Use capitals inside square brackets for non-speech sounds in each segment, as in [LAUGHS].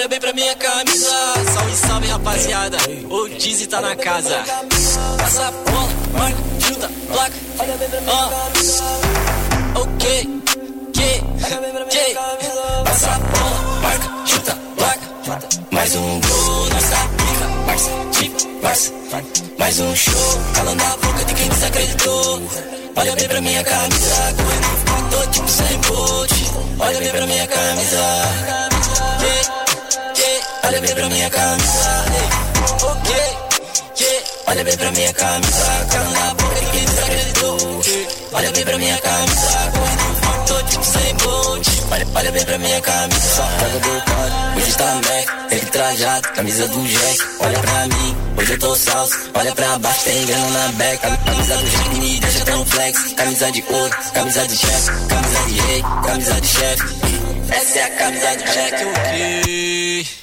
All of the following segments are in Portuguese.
Olha bem pra minha camisa. Salve, salve, rapaziada. O Dizzy tá na casa. Passa bola, marca, chuta, placa. Ah. Ok, que, que. Passa bola, marca, chuta, placa. Mais um gol nessa pica, Barça, tipo, Barça. Mais um show, calando a boca de quem desacreditou. Olha bem pra minha camisa, correndo, tô tipo sem bolt. Olha bem pra minha camisa. Olha bem pra minha camisa, ok, yeah. Olha bem pra minha camisa, cala na boca de quem desacreditou. Olha bem pra minha camisa, correndo, tô tipo sem bolt. Olha, olha bem pra minha camisa, só pega do cara. Hoje tá Mac, ele trajado, camisa do Jack. Olha pra mim, hoje eu tô salso. Olha pra baixo, tem grana na back. Camisa do Jack me deixa tão flex. Camisa de ouro, camisa de chefe, camisa de rei, camisa de chefe. Essa é a camisa do Jack, ok.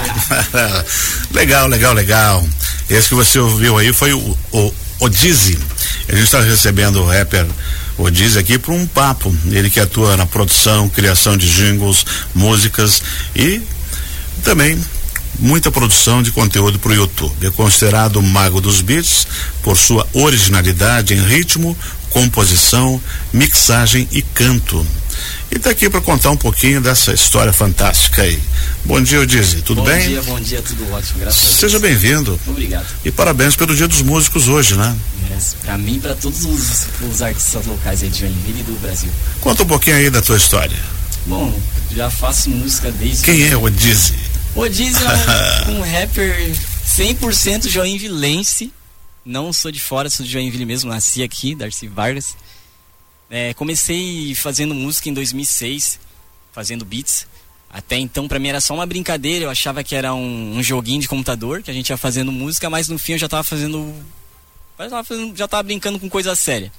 [LAUGHS] legal, legal, legal. Esse que você ouviu aí foi o, o. A gente está recebendo o rapper o Dizzy aqui para um papo. Ele que atua na produção, criação de jingles, músicas e também muita produção de conteúdo para o YouTube. É considerado o mago dos beats por sua originalidade em ritmo, composição, mixagem e canto. E está aqui para contar um pouquinho dessa história fantástica aí. Bom dia, Odise, tudo bom bem? Bom dia, bom dia, tudo ótimo, graças a Deus. Seja bem-vindo. Obrigado. E parabéns pelo Dia dos Músicos hoje, né? É, para mim e para todos os, os, artistas locais aí de Joinville e do Brasil. Conta um pouquinho aí da tua história. Bom, já faço música desde. Quem é o Odise? O Odise é um, [LAUGHS] um rapper 100% joinvilense. Não sou de fora, sou de Joinville mesmo, nasci aqui, Darcy Vargas. É, comecei fazendo música em 2006, fazendo beats. Até então, para mim era só uma brincadeira. Eu achava que era um, um, joguinho de computador que a gente ia fazendo música, mas no fim eu já estava fazendo, já tava fazendo, já tava brincando com coisa séria.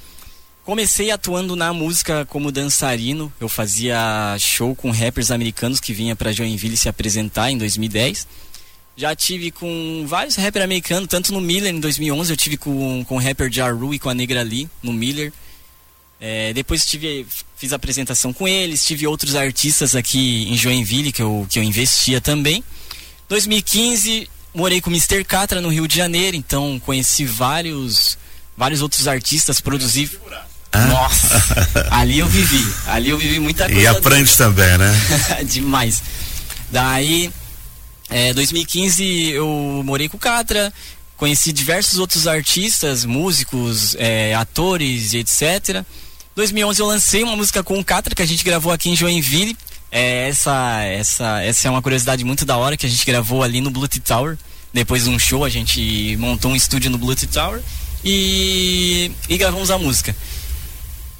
Comecei atuando na música como dançarino. Eu fazia show com rappers americanos que vinha para Joinville se apresentar em 2010. Já tive com vários rappers americanos, tanto no Miller em 2011, eu tive com, com o rapper Jaru e com a Negra Lee no Miller. É, depois tive, fiz apresentação com eles, tive outros artistas aqui em Joinville que eu, que eu investia também. 2015 morei com o Mr. Catra no Rio de Janeiro, então conheci vários vários outros artistas, produzi. Ah. Nossa, [LAUGHS] ali eu vivi, ali eu vivi muita coisa. E aprende também, né? [LAUGHS] Demais. Daí, é, 2015 eu morei com o Catra, conheci diversos outros artistas, músicos, é, atores e etc. 2011 eu lancei uma música com o Catra que a gente gravou aqui em Joinville. É, essa, essa, essa é uma curiosidade muito da hora que a gente gravou ali no Blue Tower. Depois de um show, a gente montou um estúdio no Blue Tower e, e gravamos a música.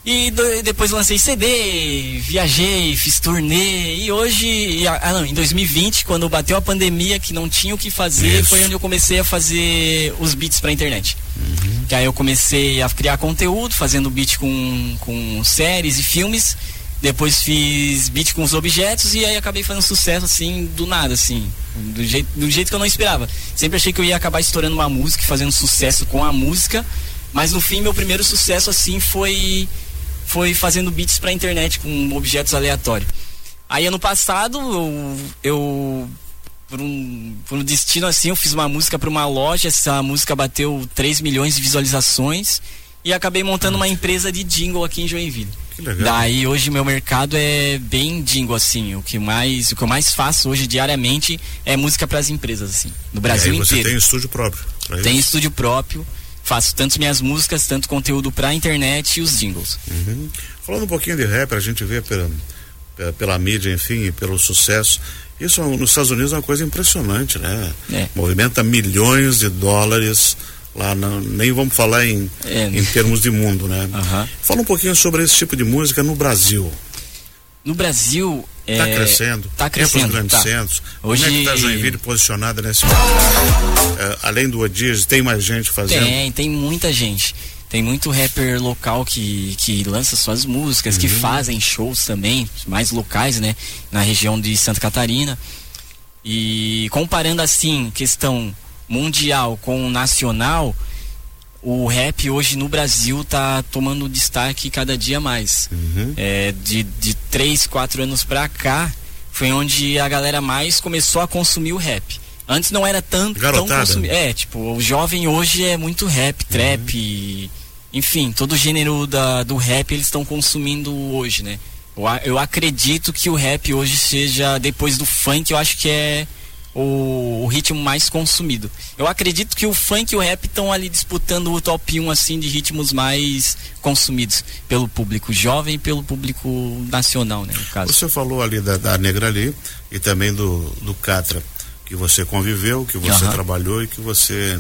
E do, depois lancei CD, viajei, fiz turnê e hoje, ah não, em 2020, quando bateu a pandemia que não tinha o que fazer, Isso. foi onde eu comecei a fazer os beats pra internet. Uhum. Que aí eu comecei a criar conteúdo, fazendo beat com, com séries e filmes. Depois fiz beat com os objetos e aí acabei fazendo sucesso assim, do nada, assim. Do jeito, do jeito que eu não esperava. Sempre achei que eu ia acabar estourando uma música, fazendo sucesso com a música. Mas no fim, meu primeiro sucesso assim foi foi fazendo beats pra internet com objetos aleatórios. Aí ano passado eu, eu por um, por um destino assim, eu fiz uma música para uma loja, essa música bateu 3 milhões de visualizações e acabei montando uma empresa de jingle aqui em Joinville. Que legal. Daí hoje meu mercado é bem jingle assim, o que mais o que eu mais faço hoje diariamente é música para as empresas assim, no Brasil e aí você inteiro. tem estúdio próprio? Tem estúdio próprio faço tanto minhas músicas, tanto conteúdo pra internet e os jingles. Uhum. Falando um pouquinho de rap, a gente vê pela, pela, pela mídia, enfim, pelo sucesso. Isso nos Estados Unidos é uma coisa impressionante, né? É. Movimenta milhões de dólares lá, não, nem vamos falar em, é. em termos de mundo, né? Uhum. Fala um pouquinho sobre esse tipo de música no Brasil. No Brasil. Está é, crescendo. Está crescendo. Os grandes tá. centros. Hoje... Como é que está Joinville posicionada nesse é, Além do Odias, tem mais gente fazendo? Tem, tem muita gente. Tem muito rapper local que, que lança suas músicas, uhum. que fazem shows também, mais locais, né? Na região de Santa Catarina. E comparando assim, questão mundial com nacional, o rap hoje no Brasil tá tomando destaque cada dia mais. Uhum. É, de, de 3, 4 anos pra cá, foi onde a galera mais começou a consumir o rap. Antes não era tanto tão consumido. É, tipo, o jovem hoje é muito rap, trap, e- enfim, todo o gênero da, do rap eles estão consumindo hoje, né? Eu, eu acredito que o rap hoje seja, depois do funk, eu acho que é o, o ritmo mais consumido. Eu acredito que o funk e o rap estão ali disputando o top 1 assim de ritmos mais consumidos pelo público jovem e pelo público nacional, né, no caso. Você falou ali da, da Negra ali e também do, do Catra, que você conviveu, que você Aham. trabalhou e que você,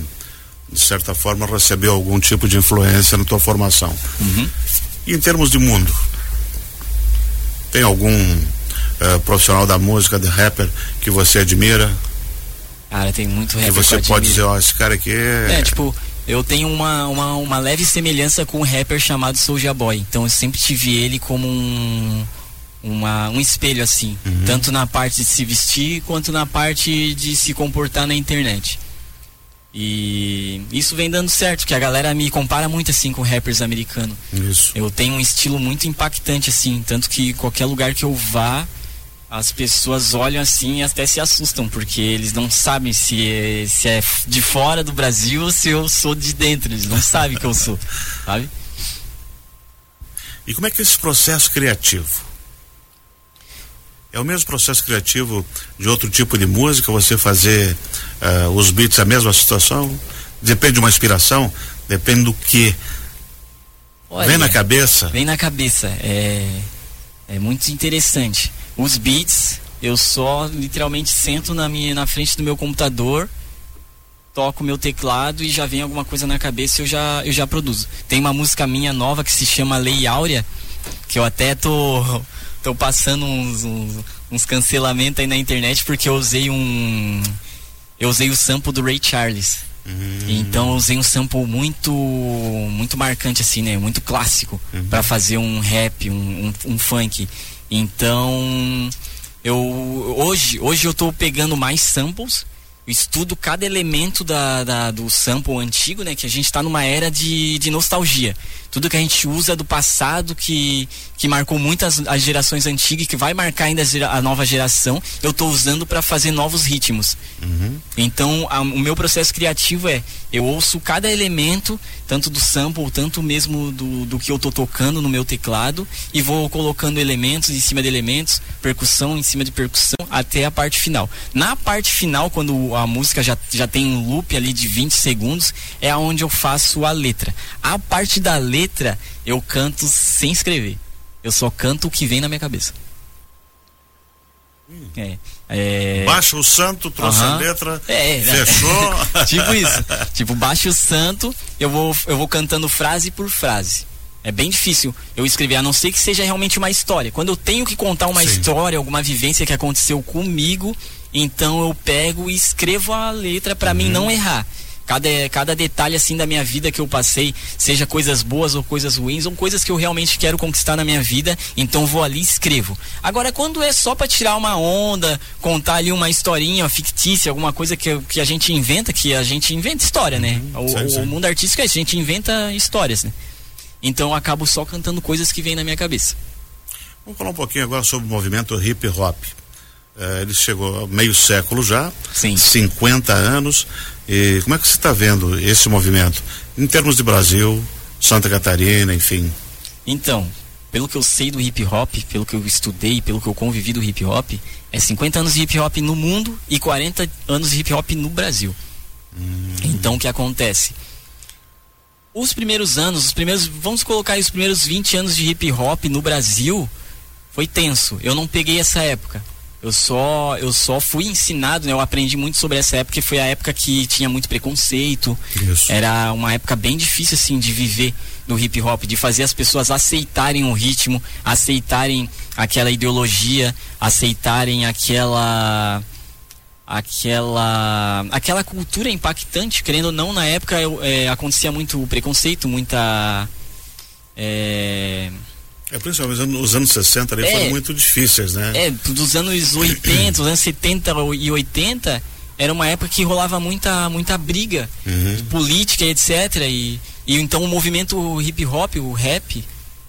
de certa forma, recebeu algum tipo de influência na tua formação. Uhum. E em termos de mundo, tem algum eh, profissional da música, de rapper, que você admira? Cara, tem muito que rap você pode dizer, ó, esse cara aqui é. É, tipo, eu tenho uma, uma, uma leve semelhança com um rapper chamado Soulja Boy. Então eu sempre tive ele como um, uma, um espelho, assim. Tanto na parte de se vestir quanto na parte de se comportar na internet. E isso vem dando certo, porque a galera me compara muito assim com rappers americanos. Isso. Eu tenho um estilo muito impactante, assim, tanto que qualquer lugar que eu vá, as pessoas olham assim e até se assustam, porque eles não sabem se é, se é de fora do Brasil ou se eu sou de dentro, eles não sabem que eu sou, sabe? E como é que é esse processo criativo? É o mesmo processo criativo de outro tipo de música, você fazer eh, os beats a mesma situação? Depende de uma inspiração? Depende do que Olha, vem na cabeça? Vem na cabeça, é, é muito interessante. Os beats, eu só literalmente sento na, minha, na frente do meu computador, toco meu teclado e já vem alguma coisa na cabeça e eu já, eu já produzo. Tem uma música minha nova que se chama Lei Áurea, que eu até tô, tô passando uns, uns, uns cancelamentos aí na internet porque eu usei um. Eu usei o sample do Ray Charles. Então eu usei um sample muito muito marcante assim, né? Muito clássico pra fazer um rap, um, um, um funk. Então eu hoje hoje eu tô pegando mais samples, estudo cada elemento da, da- do sample antigo, né? Que a gente tá numa era de, de nostalgia. Tudo que a gente usa do passado que, que marcou muitas as gerações antigas e que vai marcar ainda a nova geração, eu tô usando pra fazer novos ritmos. Então, a- o meu processo criativo é eu ouço cada elemento, tanto do sample, tanto mesmo do, do que eu tô tocando no meu teclado, e vou colocando elementos em cima de elementos, percussão em cima de percussão, até a parte final. Na parte final, quando a música já, já tem um loop ali de 20 segundos, é onde eu faço a letra. A parte da letra, eu canto sem escrever. Eu só canto o que vem na minha cabeça. É, é, Baixa o santo, trouxe a Aham. letra, É, né? fechou. [LAUGHS] tipo isso. Tipo, baixa o santo, eu vou, eu vou cantando frase por frase. É bem difícil eu escrever, a não ser que seja realmente uma história. Quando eu tenho que contar uma Sim. história, alguma vivência que aconteceu comigo, então eu pego e escrevo a letra pra mim não errar. Cada, cada detalhe assim da minha vida que eu passei, seja coisas boas ou coisas ruins, ou coisas que eu realmente quero conquistar na minha vida, então vou ali e escrevo. Agora, quando é só pra tirar uma onda, contar ali uma historinha fictícia, alguma coisa que, que a gente inventa, que a gente inventa história, né? O, sim, sim. o mundo artístico é isso, a gente inventa histórias, né? Então eu acabo só cantando coisas que vêm na minha cabeça. Vamos falar um pouquinho agora sobre o movimento hip hop. Eh, ele chegou meio século já, Sim. 50 anos. E como é que você está vendo esse movimento? Em termos de Brasil, Santa Catarina, enfim. Então, pelo que eu sei do hip hop, pelo que eu estudei, pelo que eu convivi do hip hop, é 50 anos de hip hop no mundo e 40 anos de hip hop no Brasil. Então o que acontece? Os primeiros anos, os primeiros, vamos colocar aí os primeiros 20 anos de hip hop no Brasil, foi tenso. Eu não peguei essa época. Eu só, eu só fui ensinado, né? Eu aprendi muito sobre essa época, que foi a época que tinha muito preconceito. Isso. Era uma época bem difícil, assim, de viver no hip hop, de fazer as pessoas aceitarem o ritmo, aceitarem aquela ideologia, aceitarem aquela aquela aquela cultura impactante querendo ou não na época eu, é, acontecia muito preconceito muita é, É, principalmente os anos 60 ali É. foram muito difíceis, né? é, dos anos 80, dos anos 70 e 80, era uma época que rolava muita, muita briga Uhum. política etc. E E então o movimento hip hop, o rap,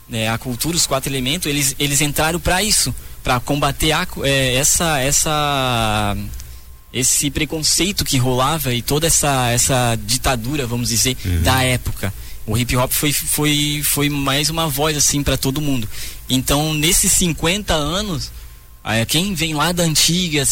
né, a cultura, os quatro elementos, eles, eles entraram para isso, para combater a, é, essa essa esse preconceito que rolava e toda essa essa ditadura, vamos dizer, uhum. da época. O hip hop foi, foi, foi mais uma voz assim para todo mundo. Então, nesses 50 anos, quem vem lá da antiga,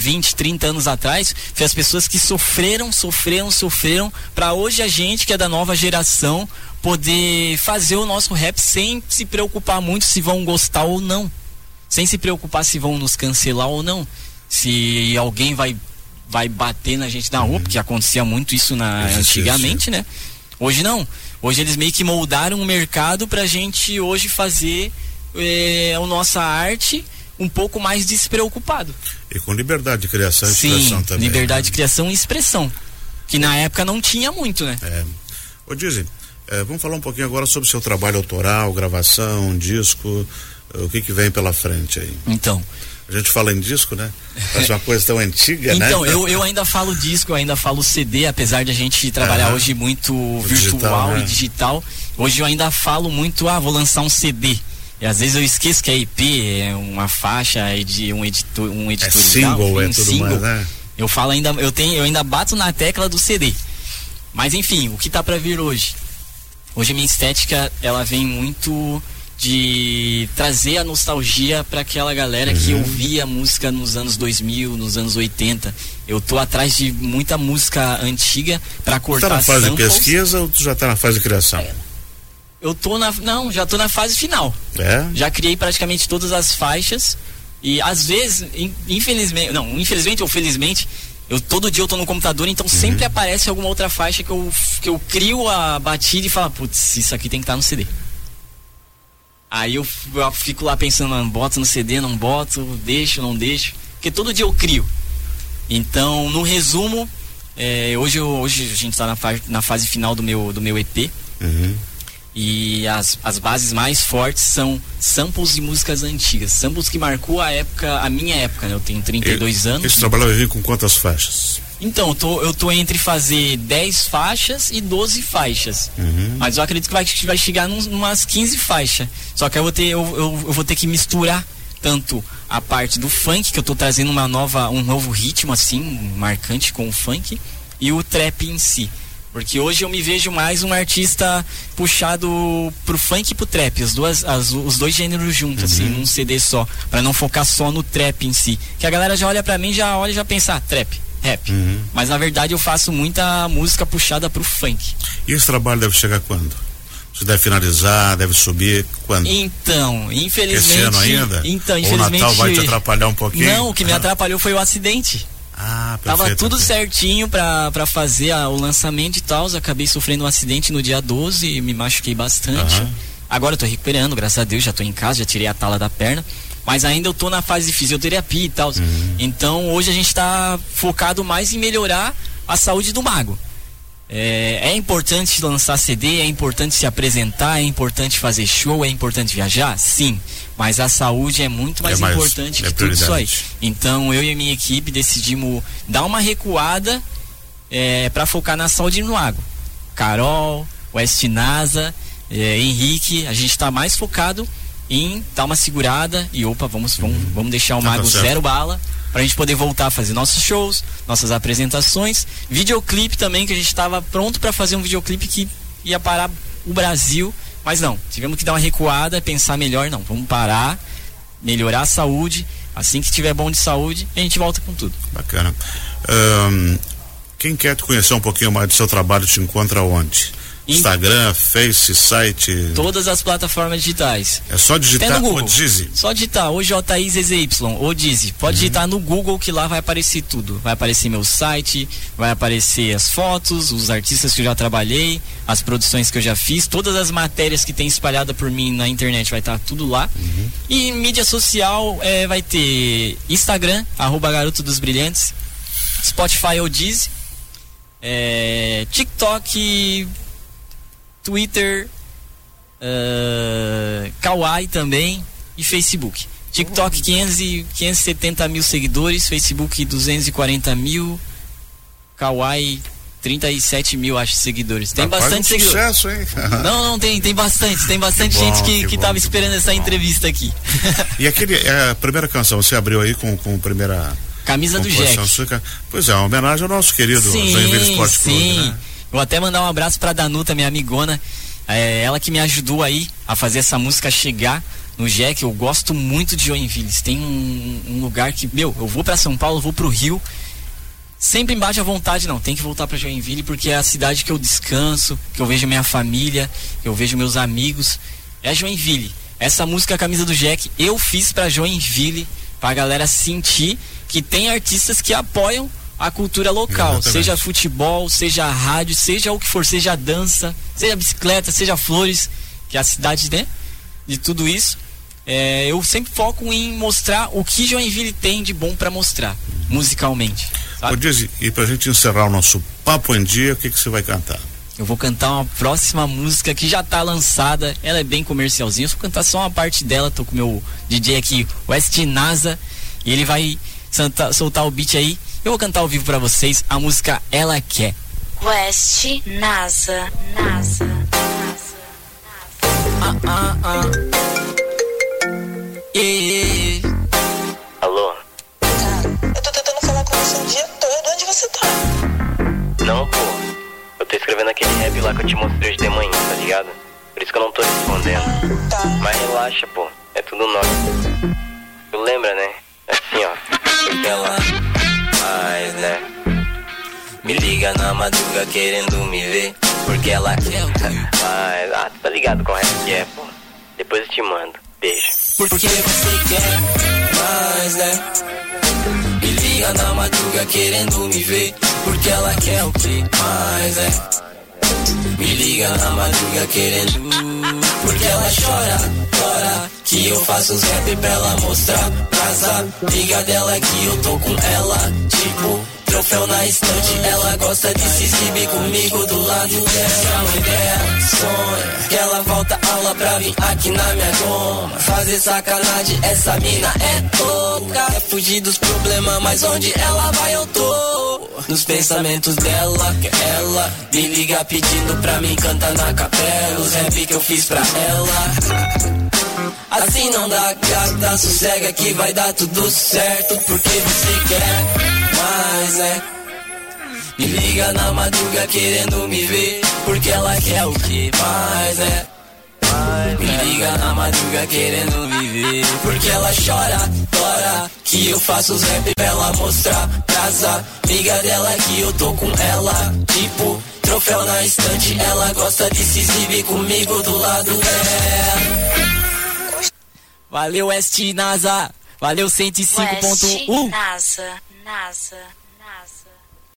20, 30 é, anos atrás, foi as pessoas que sofreram, sofreram, sofreram, para hoje a gente, que é da nova geração, poder fazer o nosso rap sem se preocupar muito se vão gostar ou não. Sem se preocupar se vão nos cancelar ou não. Se alguém vai, vai bater na gente na rua, uhum. porque acontecia muito isso na, antigamente, né? Hoje não. Hoje eles meio que moldaram o mercado pra gente hoje fazer é, a nossa arte um pouco mais despreocupado. E com liberdade de criação e Sim, expressão também. Liberdade né? de criação e expressão. Que na época não tinha muito, né? É. Ô Dizzy, é, vamos falar um pouquinho agora sobre o seu trabalho autoral, gravação, disco, o que que vem pela frente aí? Então. A gente fala em disco, né? Faz uma coisa tão antiga, então, né? Então, eu, eu ainda falo disco, eu ainda falo CD, apesar de a gente trabalhar hoje muito virtual digital, né? e digital. Hoje eu ainda falo muito, ah, vou lançar um CD. E às vezes eu esqueço que é IP, é uma faixa de um editor, um editor é single, é tudo single. mais, né? Eu falo ainda, eu tenho, eu ainda bato na tecla do CD. Mas enfim, o que tá para vir hoje? Hoje a minha estética, ela vem muito de trazer a nostalgia para aquela galera uhum. que ouvia música nos anos 2000, nos anos 80. Eu tô atrás de muita música antiga para cortar Tá na fase samples. de pesquisa ou tu já tá na fase de criação? É. Eu tô na não, já tô na fase final. É? Já criei praticamente todas as faixas e às vezes, infelizmente, não, infelizmente ou felizmente, eu todo dia eu tô no computador, então uhum. sempre aparece alguma outra faixa que eu que eu crio a batida e falo, putz, isso aqui tem que estar tá no CD. Aí eu, eu fico lá pensando, não, boto no CD, não boto, deixo, não deixo. Porque todo dia eu crio. Então, no resumo, é, hoje, hoje a gente está na, fase, na fase final do meu, do meu EP. Uhum. E as, as bases mais fortes são samples de músicas antigas. Samples que marcou a época, a minha época, né? Eu tenho 32 e, anos. Esse trabalho vir com quantas faixas? Então, eu tô, eu tô entre fazer 10 faixas e 12 faixas. Uhum. Mas eu acredito que vai, vai chegar num, umas 15 faixas. Só que eu vou, ter, eu, eu, eu, vou ter que misturar tanto a parte do funk, que eu tô trazendo uma nova, um novo ritmo assim, marcante com o funk, e o trap em si. Porque hoje eu me vejo mais um artista puxado pro funk e pro trap, as duas, as, os dois gêneros juntos, assim, uhum. assim, num CD só, para não focar só no trap em si. Que a galera já olha para mim, já olha e já pensa, ah, trap rap. Uhum. Mas na verdade eu faço muita música puxada pro funk. E esse trabalho deve chegar quando? Você deve finalizar, deve subir quando? Então, infelizmente. Esse ano ainda? Então, infelizmente. o Natal vai te atrapalhar um pouquinho? Não, o que me ah. atrapalhou foi o acidente. Ah, perfeito, Tava tudo certinho pra fazer a, o lançamento e tal. Acabei sofrendo um acidente no dia 12 e me machuquei bastante. Uhum. Agora eu tô recuperando, graças a Deus, já tô em casa, já tirei a tala da perna mas ainda eu tô na fase de fisioterapia e tal. Uhum. Então hoje a gente está focado mais em melhorar a saúde do mago. É, é, importante lançar CD, é importante se apresentar, é importante fazer show, é importante viajar? Sim. Mas a saúde é muito mais, é mais importante é que tudo isso aí. Então eu e a minha equipe decidimos dar uma recuada é, para focar na saúde no mago. Carol, West NASA, é, Henrique, a gente está mais focado em dar uma segurada e opa, vamos, vamos, vamos deixar o tá Mago zero bala para a gente poder voltar a fazer nossos shows, nossas apresentações, videoclipe também que a gente estava pronto para fazer um videoclipe que ia parar o Brasil, mas não, tivemos que dar uma recuada, pensar melhor, não, vamos parar, melhorar a saúde, assim que tiver bom de saúde, a gente volta com tudo. Bacana. Um, quem quer te conhecer um pouquinho mais do seu trabalho te encontra onde? Instagram, Face, site. Todas as plataformas digitais. É só digitar Até no Google. o Dizzy. Só digitar o JIZY, o Dizzy. Pode uhum. digitar no Google que lá vai aparecer tudo. Vai aparecer meu site, vai aparecer as fotos, os artistas que eu já trabalhei, as produções que eu já fiz, todas as matérias que tem espalhada por mim na internet vai estar tá tudo lá. Uhum. E mídia social é, vai ter Instagram, arroba Garoto dos Brilhantes, Spotify ou Dizzy, é, TikTok Twitter, uh, Kawaii também e Facebook. TikTok 500 e 570 mil seguidores, Facebook 240 mil, Kawaii 37 mil, acho, seguidores. Tem faz bastante um seguidores. sucesso, hein? [LAUGHS] Não, não, tem, tem bastante. Tem bastante Que bom, gente que, que que bom, tava esperando bom, essa entrevista aqui. E aquele, é, a primeira canção, você abriu aí com, com a primeira Camisa do Jack. Pois é, uma homenagem ao nosso querido Joinville Esporte Clube, sim. né? Vou até mandar um abraço pra Danuta, minha amigona. É, ela que me ajudou aí a fazer essa música chegar no Jack. Eu gosto muito de Joinville. Tem um, um lugar que, meu, eu vou pra São Paulo, vou pro Rio. Sempre embaixo à vontade, não. Tem que voltar pra Joinville porque é a cidade que eu descanso, que eu vejo minha família, que eu vejo meus amigos. É Joinville. Essa música Camisa do Jack eu fiz pra Joinville, pra galera sentir que tem artistas que apoiam a cultura local, Exatamente. seja futebol, seja rádio, seja o que for, seja dança, seja bicicleta, seja flores, que é a cidade né, de tudo isso. É, eu sempre foco em mostrar o que Joinville tem de bom pra mostrar, musicalmente. sabe? Ô, Dizzy, e pra gente encerrar o nosso papo em dia, o que que você vai cantar? Eu vou cantar uma próxima música que já tá lançada. Ela é bem comercialzinha. Eu vou cantar só uma parte dela. Tô com o meu DJ aqui, West Nasa. E ele vai soltar o beat aí. Eu vou cantar ao vivo pra vocês a música Ela Quer. West NASA, NASA, Ah, ah, ah. Yeah. Alô? Eu tô tentando falar com você o dia todo. Onde você tá? Não, pô. Eu tô escrevendo aquele rap lá que eu te mostrei hoje de manhã, tá ligado? Por isso que eu não tô respondendo. Tá. Mas relaxa, pô. É tudo nosso. Tu lembra, né? Assim, ó. Ela faz, né? Me liga na madruga querendo me ver. Porque ela quer o Mas, ah, tu tá ligado com o rap que é, pô. Depois eu te mando. Beijo. Porque você quer mais, né? Me liga na madruga querendo me ver. Porque ela quer o que mais, né? Me liga na madruga querendo. Porque ela chora, chora. Que eu faço os rap pra ela mostrar. Casa, liga dela que eu tô com ela. Tipo, troféu na estante. Ela gosta de se exibir comigo do lado dela. Uma ideia, sonha. Que ela volta aula pra vir aqui na minha goma. Fazer sacanagem, essa mina é louca. É fugir dos problemas, mas onde ela vai eu tô. Nos pensamentos dela, que ela me liga pedindo pra mim cantar na capela. Os rap que eu fiz pra ela. Assim não dá gata, sossega que vai dar tudo certo. Porque você quer mais, né? Me liga na madruga querendo me ver. Porque ela quer o que mais, Me liga na madruga querendo me ver. Porque ela chora, chora. Que eu faço os rap pra ela mostrar. Casa, liga dela que eu tô com ela. Tipo, troféu na estante. Ela gosta de se exibir comigo do lado dela. Valeu, West NASA. Valeu, West 105.1. NASA, NASA, NASA.